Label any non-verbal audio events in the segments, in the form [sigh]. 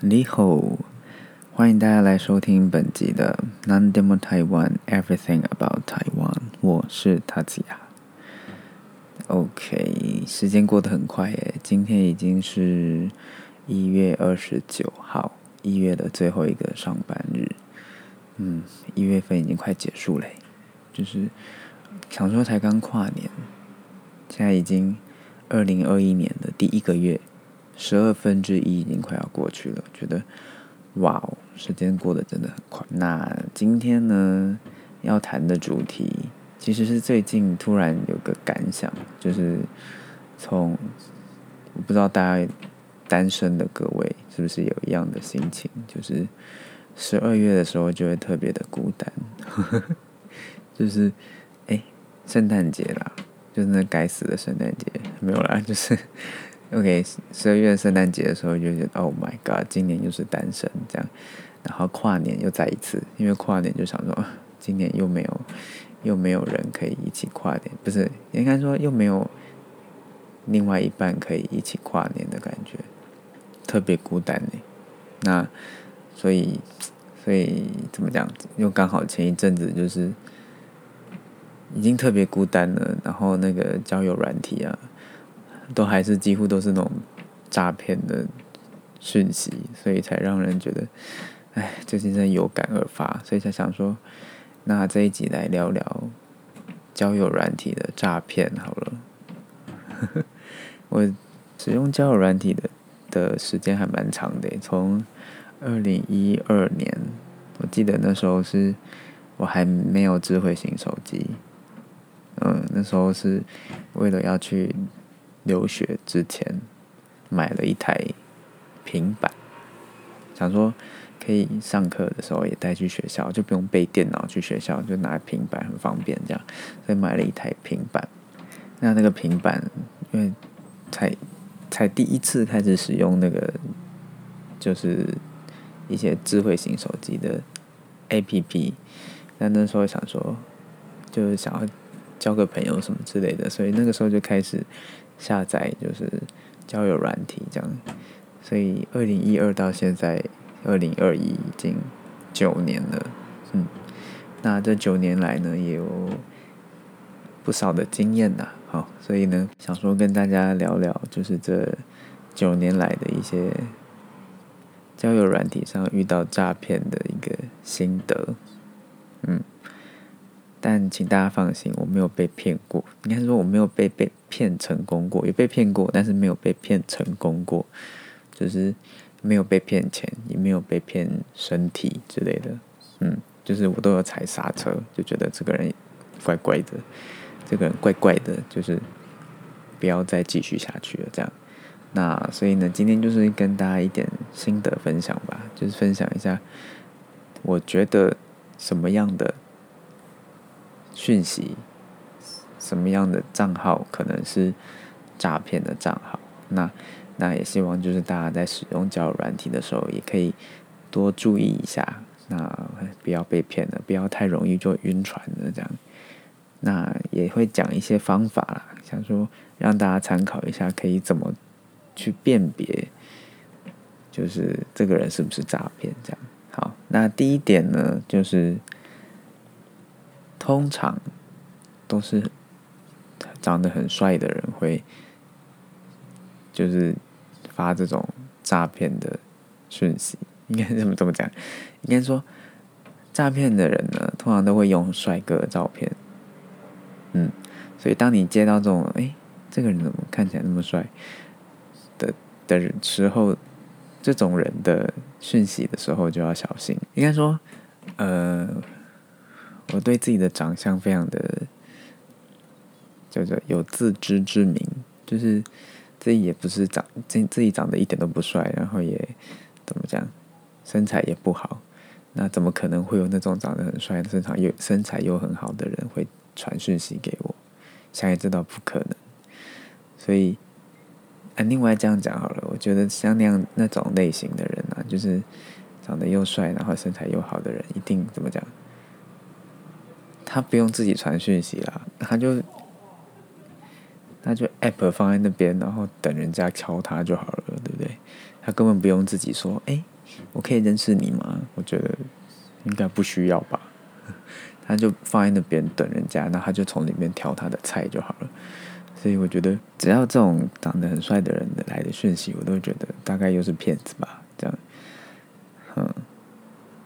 你好，欢迎大家来收听本集的《Non Demo Taiwan Everything About Taiwan》，我是塔吉亚。OK，时间过得很快耶，今天已经是一月二十九号，一月的最后一个上班日。嗯，一月份已经快结束嘞，就是想说才刚跨年，现在已经二零二一年的第一个月。十二分之一已经快要过去了，觉得哇哦，时间过得真的很快。那今天呢，要谈的主题其实是最近突然有个感想，就是从我不知道大家单身的各位是不是有一样的心情，就是十二月的时候就会特别的孤单，[laughs] 就是哎，圣诞节啦，就是那该死的圣诞节没有啦，就是。OK，十二月圣诞节的时候就觉得，Oh my God，今年又是单身这样，然后跨年又再一次，因为跨年就想说，今年又没有，又没有人可以一起跨年，不是应该说又没有另外一半可以一起跨年的感觉，特别孤单呢。那所以，所以怎么讲？又刚好前一阵子就是已经特别孤单了，然后那个交友软体啊。都还是几乎都是那种诈骗的讯息，所以才让人觉得，哎，最近真的有感而发，所以才想说，那这一集来聊聊交友软体的诈骗好了。[laughs] 我使用交友软体的的时间还蛮长的，从二零一二年，我记得那时候是我还没有智慧型手机，嗯，那时候是为了要去。留学之前买了一台平板，想说可以上课的时候也带去学校，就不用背电脑去学校，就拿平板很方便这样，所以买了一台平板。那那个平板因为才才第一次开始使用那个，就是一些智慧型手机的 APP，但那时候想说就是想要交个朋友什么之类的，所以那个时候就开始。下载就是交友软体这样，所以二零一二到现在二零二一已经九年了，嗯，那这九年来呢也有不少的经验呐，好，所以呢想说跟大家聊聊，就是这九年来的一些交友软体上遇到诈骗的一个心得，嗯。但请大家放心，我没有被骗过。应该说我没有被被骗成功过，也被骗过，但是没有被骗成功过，就是没有被骗钱，也没有被骗身体之类的。嗯，就是我都有踩刹车，就觉得这个人怪怪的，这个人怪怪的，就是不要再继续下去了。这样，那所以呢，今天就是跟大家一点心得分享吧，就是分享一下，我觉得什么样的。讯息，什么样的账号可能是诈骗的账号？那那也希望就是大家在使用交友软体的时候，也可以多注意一下，那不要被骗了，不要太容易就晕船了这样。那也会讲一些方法啦，想说让大家参考一下，可以怎么去辨别，就是这个人是不是诈骗这样。好，那第一点呢，就是。通常都是长得很帅的人会，就是发这种诈骗的讯息。应该怎么怎么讲？应该说，诈骗的人呢，通常都会用帅哥的照片。嗯，所以当你接到这种“哎，这个人怎么看起来那么帅”的的时候，这种人的讯息的时候就要小心。应该说，呃。我对自己的长相非常的叫做有自知之明，就是自己也不是长自自己长得一点都不帅，然后也怎么讲，身材也不好，那怎么可能会有那种长得很帅、身材又身材又很好的人会传讯息给我？想也知道不可能，所以啊，另外这样讲好了，我觉得像那样那种类型的人啊，就是长得又帅，然后身材又好的人，一定怎么讲？他不用自己传讯息啦，他就他就 app 放在那边，然后等人家敲他就好了，对不对？他根本不用自己说，哎，我可以认识你吗？我觉得应该不需要吧。[laughs] 他就放在那边等人家，那他就从里面挑他的菜就好了。所以我觉得，只要这种长得很帅的人来的讯息，我都觉得大概又是骗子吧。这样，嗯，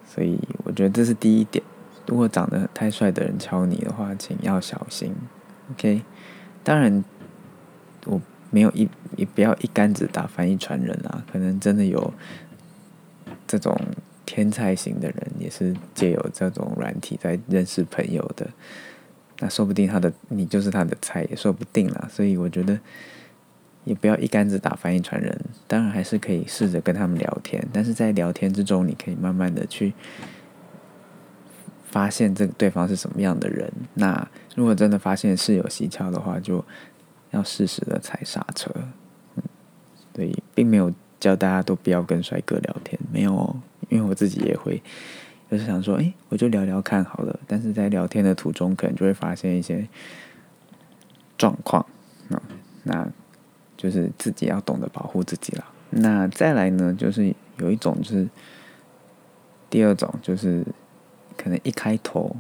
所以我觉得这是第一点。如果长得太帅的人敲你的话，请要小心。OK，当然我没有一也不要一竿子打翻一船人啊。可能真的有这种天才型的人，也是借有这种软体在认识朋友的。那说不定他的你就是他的菜，也说不定啦。所以我觉得也不要一竿子打翻一船人。当然还是可以试着跟他们聊天，但是在聊天之中，你可以慢慢的去发现这个对方是什么样的人。那如果真的发现事有蹊跷的话，就要适时的踩刹车。嗯，对，并没有教大家都不要跟帅哥聊天，没有，因为我自己也会。就是想说，哎，我就聊聊看好了。但是在聊天的途中，可能就会发现一些状况，嗯，那就是自己要懂得保护自己了。那再来呢，就是有一种就是第二种，就是可能一开头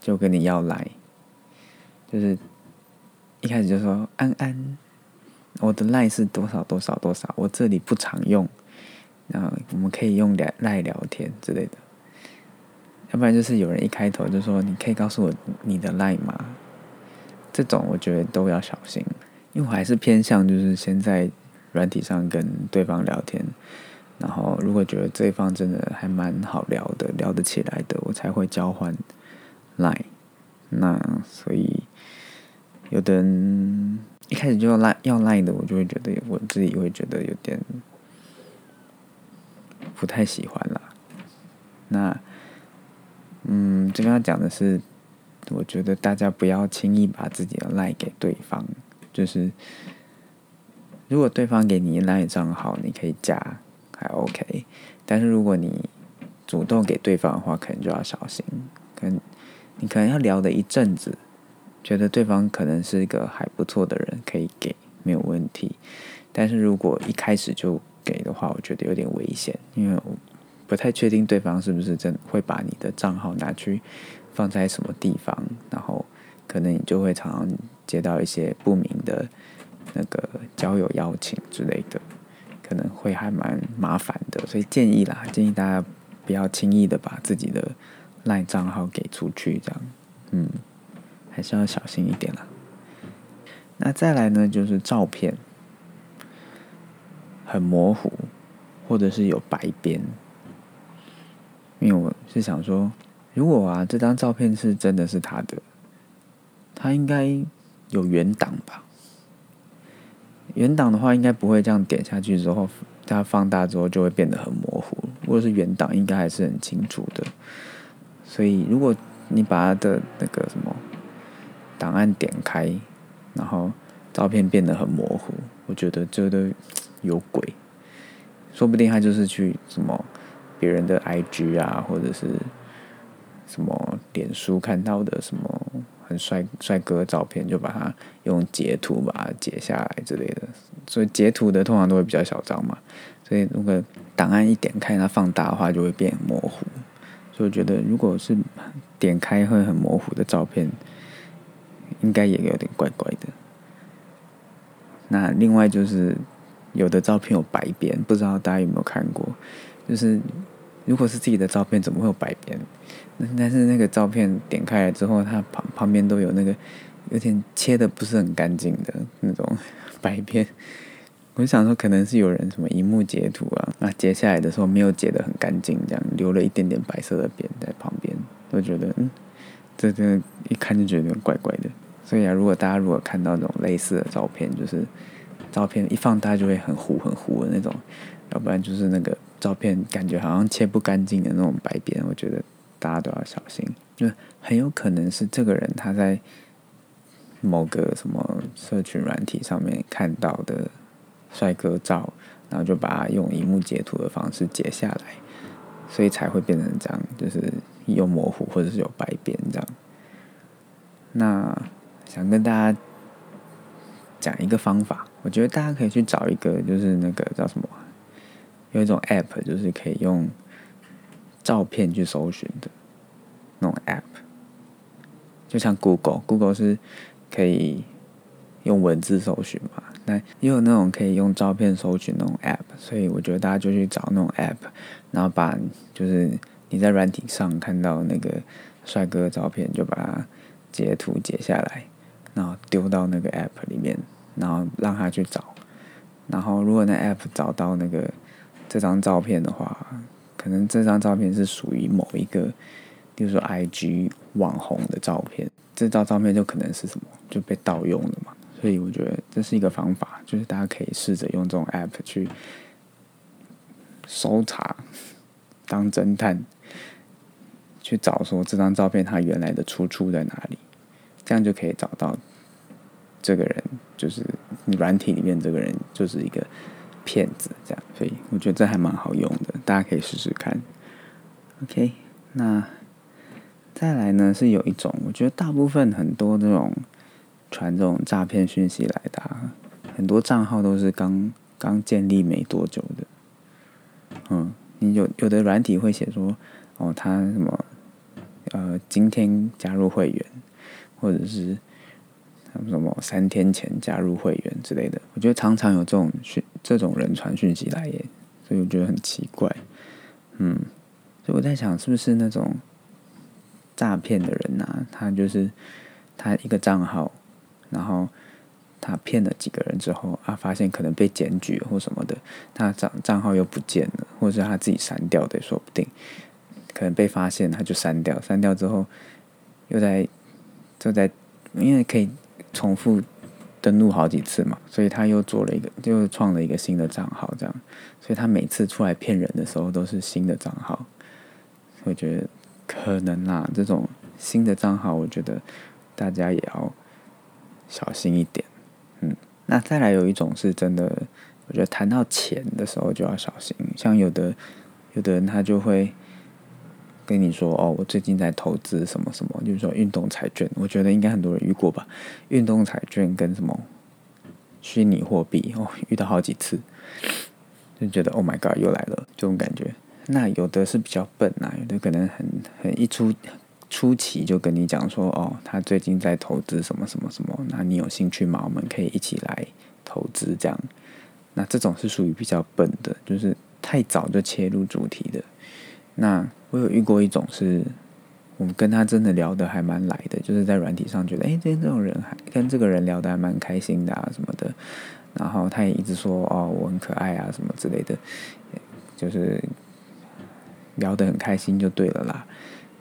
就跟你要来，就是一开始就说安安，我的赖是多少多少多少，我这里不常用，那我们可以用赖赖聊天之类的。要不然就是有人一开头就说：“你可以告诉我你的 line 吗？”这种我觉得都要小心，因为我还是偏向就是先在软体上跟对方聊天，然后如果觉得对方真的还蛮好聊的，聊得起来的，我才会交换 line。那所以有的人一开始就要 line 要 line 的，我就会觉得我自己会觉得有点不太喜欢了。那。嗯，这边要讲的是，我觉得大家不要轻易把自己的赖给对方。就是如果对方给你赖账号，你可以加，还 OK。但是如果你主动给对方的话，可能就要小心。可能你可能要聊的一阵子，觉得对方可能是一个还不错的人，可以给没有问题。但是如果一开始就给的话，我觉得有点危险，因为我。不太确定对方是不是真会把你的账号拿去放在什么地方，然后可能你就会常常接到一些不明的那个交友邀请之类的，可能会还蛮麻烦的。所以建议啦，建议大家不要轻易的把自己的赖账号给出去，这样，嗯，还是要小心一点啦。那再来呢，就是照片很模糊，或者是有白边。因为我是想说，如果啊这张照片是真的是他的，他应该有原档吧？原档的话，应该不会这样点下去之后，它放大之后就会变得很模糊。如果是原档，应该还是很清楚的。所以，如果你把它的那个什么档案点开，然后照片变得很模糊，我觉得这都有鬼，说不定他就是去什么。别人的 IG 啊，或者是什么脸书看到的什么很帅帅哥照片，就把它用截图把它截下来之类的。所以截图的通常都会比较小张嘛，所以如果档案一点开它放大的话，就会变模糊。所以我觉得，如果是点开会很模糊的照片，应该也有点怪怪的。那另外就是有的照片有白边，不知道大家有没有看过？就是如果是自己的照片，怎么会有白边？但是那个照片点开来之后，它旁旁边都有那个有点切的不是很干净的那种 [laughs] 白边。我就想说，可能是有人什么荧幕截图啊，那截下来的时候没有截的很干净，这样留了一点点白色的边在旁边。我觉得，嗯，这这一看就觉得有点怪怪的。所以啊，如果大家如果看到那种类似的照片，就是照片一放大就会很糊很糊的那种，要不然就是那个。照片感觉好像切不干净的那种白边，我觉得大家都要小心，因为很有可能是这个人他在某个什么社群软体上面看到的帅哥照，然后就把它用荧幕截图的方式截下来，所以才会变成这样，就是又模糊或者是有白边这样。那想跟大家讲一个方法，我觉得大家可以去找一个，就是那个叫什么。有一种 App 就是可以用照片去搜寻的那种 App，就像 Google，Google 是可以用文字搜寻嘛，那也有那种可以用照片搜寻那种 App，所以我觉得大家就去找那种 App，然后把就是你在软体上看到那个帅哥的照片，就把它截图截下来，然后丢到那个 App 里面，然后让他去找。然后，如果那 app 找到那个这张照片的话，可能这张照片是属于某一个，比如说 IG 网红的照片，这张照片就可能是什么就被盗用了嘛。所以我觉得这是一个方法，就是大家可以试着用这种 app 去搜查，当侦探，去找说这张照片它原来的出处在哪里，这样就可以找到这个人。就是你软体里面这个人就是一个骗子，这样，所以我觉得这还蛮好用的，大家可以试试看。OK，那再来呢是有一种，我觉得大部分很多这种传这种诈骗讯息来的，很多账号都是刚刚建立没多久的。嗯，你有有的软体会写说，哦，他什么呃今天加入会员，或者是。什么三天前加入会员之类的，我觉得常常有这种讯这种人传讯息来耶，所以我觉得很奇怪。嗯，所以我在想，是不是那种诈骗的人呐？他就是他一个账号，然后他骗了几个人之后啊，发现可能被检举或什么的，他账账号又不见了，或者是他自己删掉的，说不定。可能被发现他就删掉，删掉之后又在就在因为可以。重复登录好几次嘛，所以他又做了一个，又创了一个新的账号，这样，所以他每次出来骗人的时候都是新的账号。我觉得可能啊，这种新的账号，我觉得大家也要小心一点。嗯，那再来有一种是真的，我觉得谈到钱的时候就要小心，像有的有的人他就会。跟你说哦，我最近在投资什么什么，就是说运动彩券，我觉得应该很多人遇过吧。运动彩券跟什么虚拟货币哦，遇到好几次，就觉得 Oh my God，又来了这种感觉。那有的是比较笨啊，有的可能很很一出初期就跟你讲说哦，他最近在投资什么什么什么，那你有兴趣吗？我们可以一起来投资这样。那这种是属于比较笨的，就是太早就切入主题的。那我有遇过一种是，我们跟他真的聊的还蛮来的，就是在软体上觉得，哎，这这种人还跟这个人聊的还蛮开心的啊什么的，然后他也一直说哦我很可爱啊什么之类的，就是聊得很开心就对了啦。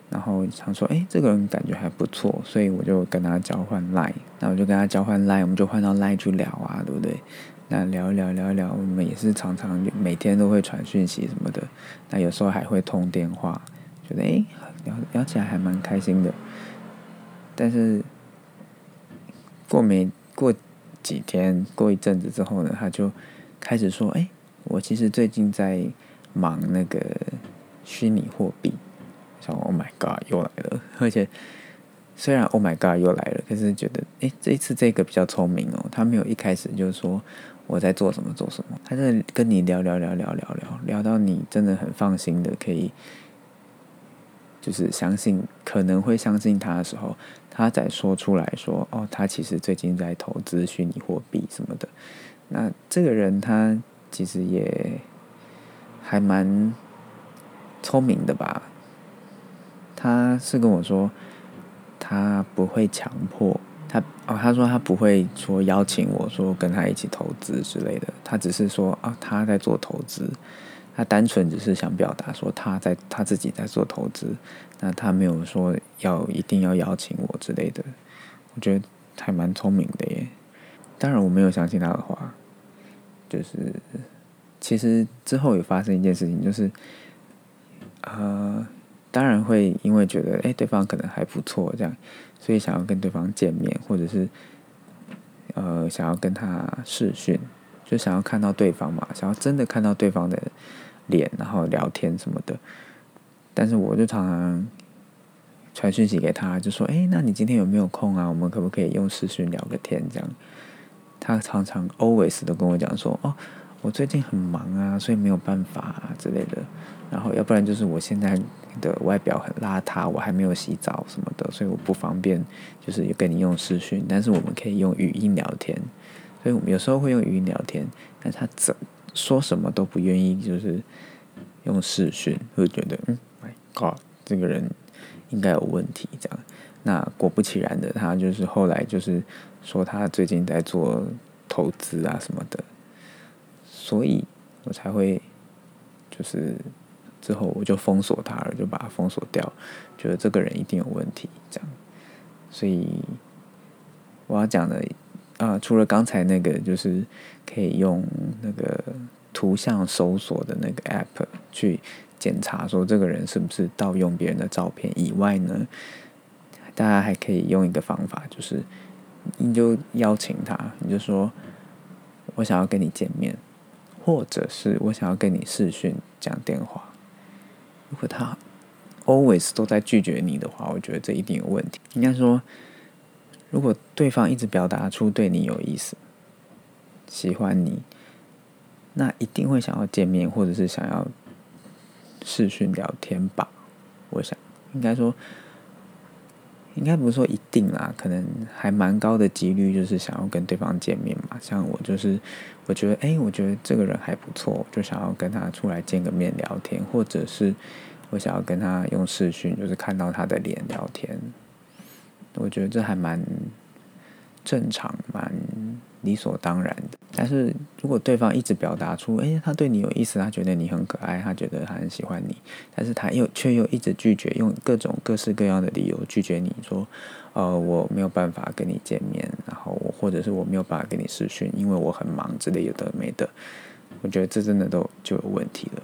然后想说，哎，这个人感觉还不错，所以我就跟他交换 line，那我就跟他交换 line，我们就换到 line 去聊啊，对不对？那聊一聊，聊一聊，我们也是常常每天都会传讯息什么的。那有时候还会通电话，觉得哎，聊聊起来还蛮开心的。但是过没过几天，过一阵子之后呢，他就开始说：“哎，我其实最近在忙那个虚拟货币。”想 Oh my God，又来了！[laughs] 而且虽然 Oh my God 又来了，可是觉得哎，这一次这个比较聪明哦，他没有一开始就是说。我在做什么？做什么？他在跟你聊聊聊聊聊聊聊到你真的很放心的，可以就是相信，可能会相信他的时候，他再说出来说：“哦，他其实最近在投资虚拟货币什么的。”那这个人他其实也还蛮聪明的吧？他是跟我说，他不会强迫。他哦，他说他不会说邀请我说跟他一起投资之类的，他只是说啊他在做投资，他单纯只是想表达说他在他自己在做投资，那他没有说要一定要邀请我之类的，我觉得还蛮聪明的耶。当然我没有相信他的话，就是其实之后有发生一件事情，就是呃。当然会因为觉得哎对方可能还不错这样，所以想要跟对方见面，或者是呃想要跟他视讯，就想要看到对方嘛，想要真的看到对方的脸，然后聊天什么的。但是我就常常传讯息给他，就说哎，那你今天有没有空啊？我们可不可以用视讯聊个天这样？他常常 always 都跟我讲说哦我最近很忙啊，所以没有办法啊之类的。然后要不然就是我现在的外表很邋遢，我还没有洗澡什么的，所以我不方便就是跟你用视讯，但是我们可以用语音聊天。所以我们有时候会用语音聊天，但他怎说什么都不愿意，就是用视讯，会觉得嗯，My God，这个人应该有问题这样。那果不其然的，他就是后来就是说他最近在做投资啊什么的，所以我才会就是之后我就封锁他了，就把他封锁掉，觉得这个人一定有问题这样。所以我要讲的啊，除了刚才那个就是可以用那个图像搜索的那个 app 去检查说这个人是不是盗用别人的照片以外呢？大家还可以用一个方法，就是你就邀请他，你就说我想要跟你见面，或者是我想要跟你视讯讲电话。如果他 always 都在拒绝你的话，我觉得这一定有问题。应该说，如果对方一直表达出对你有意思、喜欢你，那一定会想要见面，或者是想要视讯聊天吧。我想，应该说。应该不是说一定啦，可能还蛮高的几率，就是想要跟对方见面嘛。像我就是，我觉得，哎，我觉得这个人还不错，就想要跟他出来见个面聊天，或者是我想要跟他用视讯，就是看到他的脸聊天。我觉得这还蛮正常，蛮。理所当然的，但是如果对方一直表达出，哎，他对你有意思，他觉得你很可爱，他觉得他很喜欢你，但是他又却又一直拒绝，用各种各式各样的理由拒绝你说，呃，我没有办法跟你见面，然后我或者是我没有办法跟你视讯，因为我很忙之类的没的，我觉得这真的都就有问题了，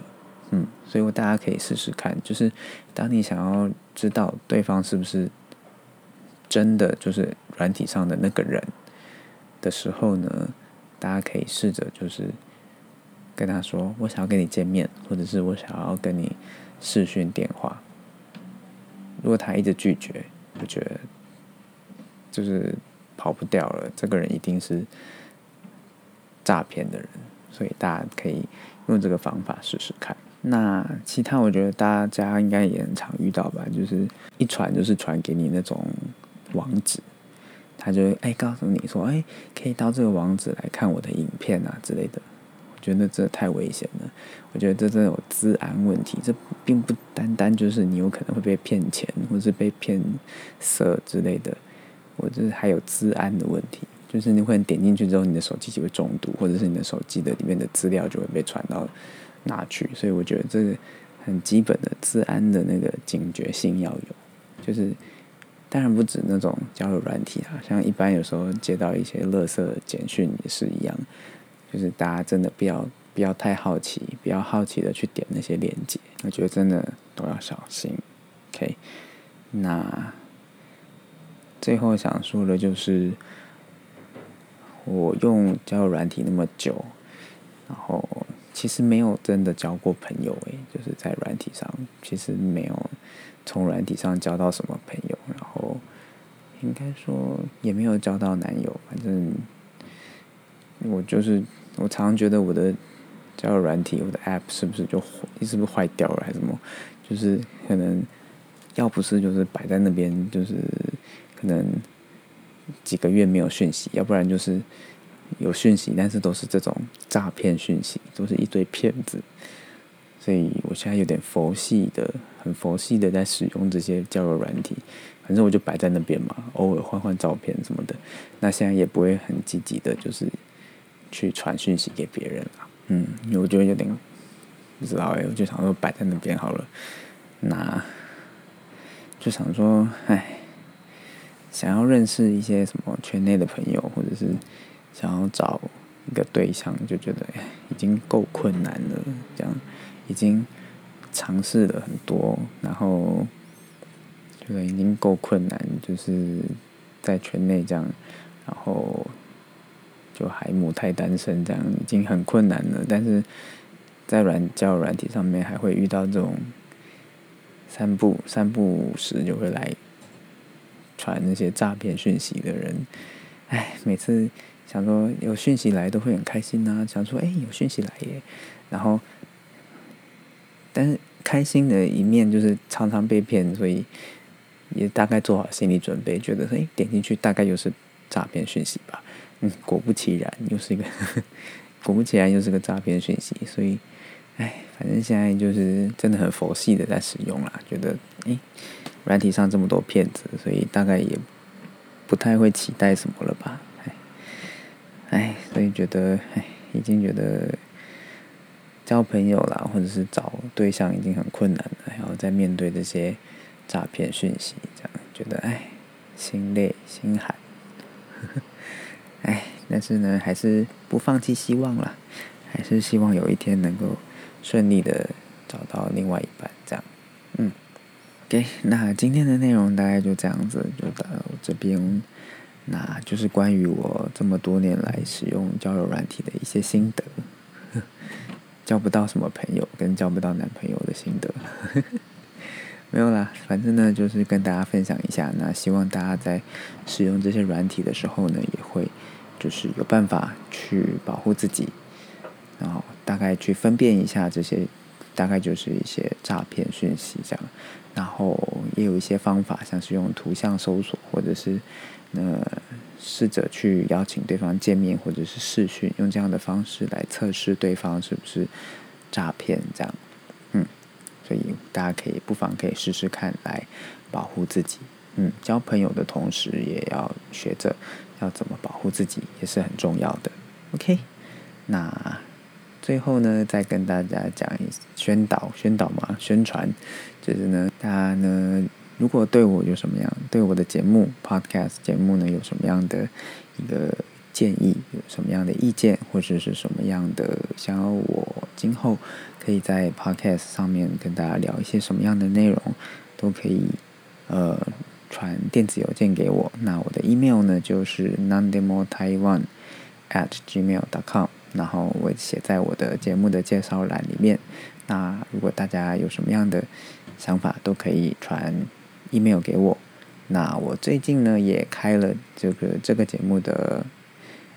嗯，所以我大家可以试试看，就是当你想要知道对方是不是真的就是软体上的那个人。的时候呢，大家可以试着就是跟他说：“我想要跟你见面，或者是我想要跟你视讯电话。”如果他一直拒绝，我觉得就是跑不掉了。这个人一定是诈骗的人，所以大家可以用这个方法试试看。那其他我觉得大家应该也很常遇到吧，就是一传就是传给你那种网址。他就会哎告诉你说哎可以到这个网址来看我的影片啊之类的，我觉得这太危险了。我觉得这真的有治安问题，这并不单单就是你有可能会被骗钱，或是被骗色之类的，我这还有治安的问题，就是你会点进去之后，你的手机就会中毒，或者是你的手机的里面的资料就会被传到哪去。所以我觉得这个很基本的治安的那个警觉性要有，就是。当然不止那种交友软体啊，像一般有时候接到一些垃圾简讯也是一样，就是大家真的不要不要太好奇，不要好奇的去点那些链接，我觉得真的都要小心。OK，那最后想说的就是，我用交友软体那么久，然后其实没有真的交过朋友诶，就是在软体上其实没有从软体上交到什么朋友，然后。应该说也没有交到男友，反正我就是我常常觉得我的交友软体，我的 App 是不是就是不是坏掉了还是什么？就是可能要不是就是摆在那边，就是可能几个月没有讯息，要不然就是有讯息，但是都是这种诈骗讯息，都是一堆骗子。所以我现在有点佛系的，很佛系的在使用这些交友软体。反正我就摆在那边嘛，偶尔换换照片什么的。那现在也不会很积极的，就是去传讯息给别人了。嗯，我觉得有点不知道哎，我就想说摆在那边好了。那就想说，哎，想要认识一些什么圈内的朋友，或者是想要找一个对象，就觉得已经够困难了。这样已经尝试了很多，然后。对，已经够困难，就是在圈内这样，然后就还母胎单身这样，已经很困难了。但是在软教软体上面，还会遇到这种三不三不五时就会来传那些诈骗讯息的人。哎，每次想说有讯息来都会很开心呐，想说哎有讯息来耶，然后，但是开心的一面就是常常被骗，所以也大概做好心理准备，觉得哎点进去大概又是诈骗讯息吧，嗯，果不其然又是一个，[laughs] 果不其然又是个诈骗讯息，所以，哎，反正现在就是真的很佛系的在使用啦，觉得哎，软体上这么多骗子，所以大概也不太会期待什么了吧。哎，所以觉得，哎，已经觉得交朋友啦，或者是找对象已经很困难了，然后再面对这些诈骗讯息，这样觉得，哎，心累心寒。呵 [laughs] 呵哎，但是呢，还是不放弃希望啦，还是希望有一天能够顺利的找到另外一半，这样。嗯，OK，那今天的内容大概就这样子，就到这边。那就是关于我这么多年来使用交友软体的一些心得，交不到什么朋友跟交不到男朋友的心得，[laughs] 没有啦，反正呢就是跟大家分享一下。那希望大家在使用这些软体的时候呢，也会就是有办法去保护自己，然后大概去分辨一下这些，大概就是一些诈骗讯息这样。然后也有一些方法，像是用图像搜索，或者是。那试着去邀请对方见面，或者是试讯，用这样的方式来测试对方是不是诈骗，这样，嗯，所以大家可以不妨可以试试看，来保护自己，嗯，交朋友的同时也要学着要怎么保护自己，也是很重要的。OK，那最后呢，再跟大家讲一宣导，宣导嘛，宣传，就是呢，大家呢。如果对我有什么样，对我的节目 Podcast 节目呢，有什么样的一个建议，有什么样的意见，或者是什么样的想要我今后可以在 Podcast 上面跟大家聊一些什么样的内容，都可以呃传电子邮件给我。那我的 email 呢就是 nandemotaiwan at gmail.com，然后我写在我的节目的介绍栏里面。那如果大家有什么样的想法，都可以传。Email 给我，那我最近呢也开了这个这个节目的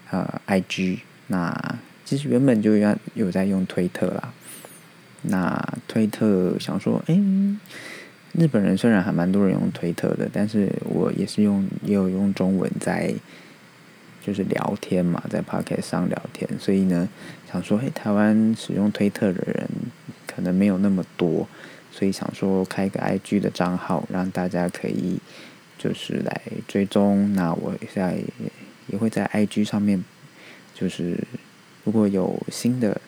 呃 IG，那其实原本就要有在用推特啦，那推特想说，哎，日本人虽然还蛮多人用推特的，但是我也是用也有用中文在就是聊天嘛，在 Pocket 上聊天，所以呢想说，哎，台湾使用推特的人可能没有那么多。所以想说开个 IG 的账号，让大家可以就是来追踪。那我在也会在 IG 上面，就是如果有新的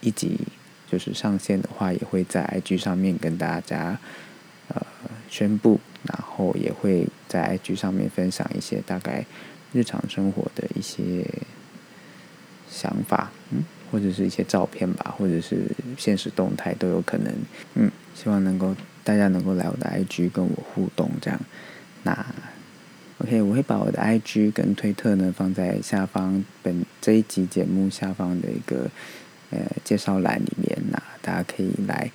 一集就是上线的话，也会在 IG 上面跟大家呃宣布。然后也会在 IG 上面分享一些大概日常生活的一些想法，嗯，或者是一些照片吧，或者是现实动态都有可能，嗯。希望能够大家能够来我的 IG 跟我互动，这样。那 OK，我会把我的 IG 跟推特呢放在下方本这一集节目下方的一个呃介绍栏里面，那大家可以来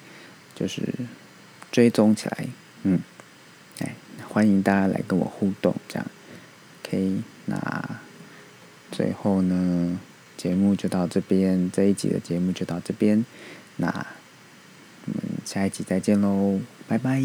就是追踪起来，嗯，哎，欢迎大家来跟我互动，这样。OK，那最后呢，节目就到这边，这一集的节目就到这边，那。我们下一集再见喽，拜拜。